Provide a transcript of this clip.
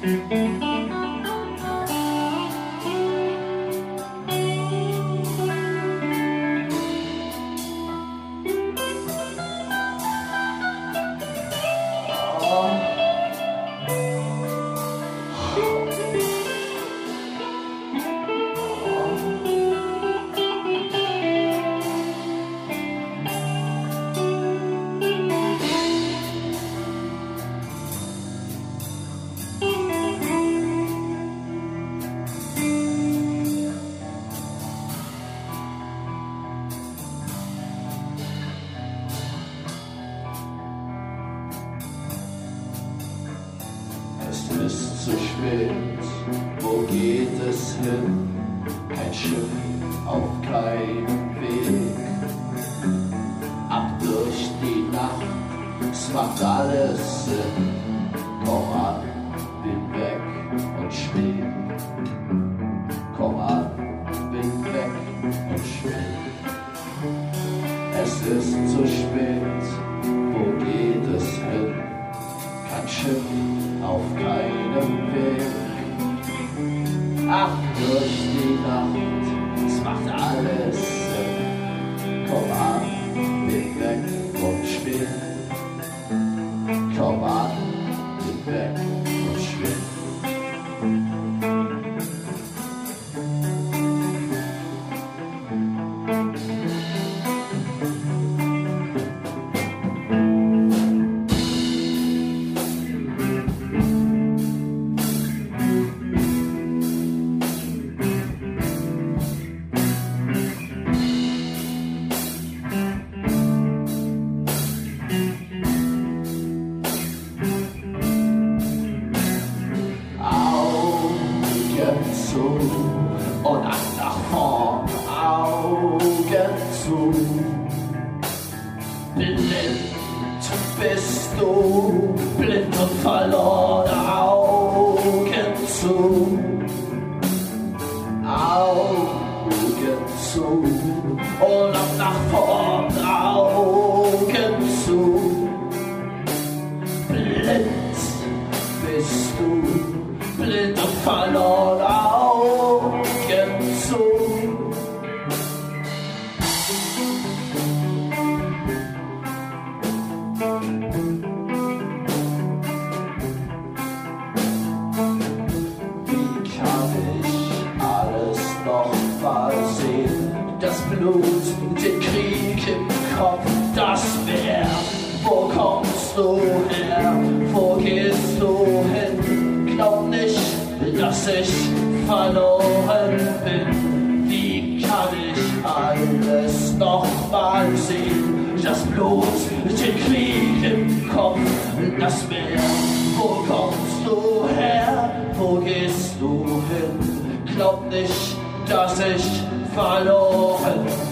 Música spät, wo geht es hin? Kein Schiff auf keinem Weg. Ab durch die Nacht, es macht alles Sinn. Komm an, bin weg und schweb. Komm an, bin weg und schweb. Es ist zu spät, wo geht es hin? Kein Schiff auf keinem Weg. Krishna zu und dann nach vorn, Augen zu. Blind bist du, blind und verloren, Augen zu. Augen zu und dann nach vorn, Augen zu. Blind bist du, blind und verloren, Blut, den Krieg im Kopf, das Meer. Wo kommst du her? Wo gehst du hin? Glaub nicht, dass ich verloren bin. Wie kann ich alles noch mal sehen? Das Blut, den Krieg im Kopf, das Meer. Wo kommst du her? Wo gehst du hin? Glaub nicht, dass ich verloren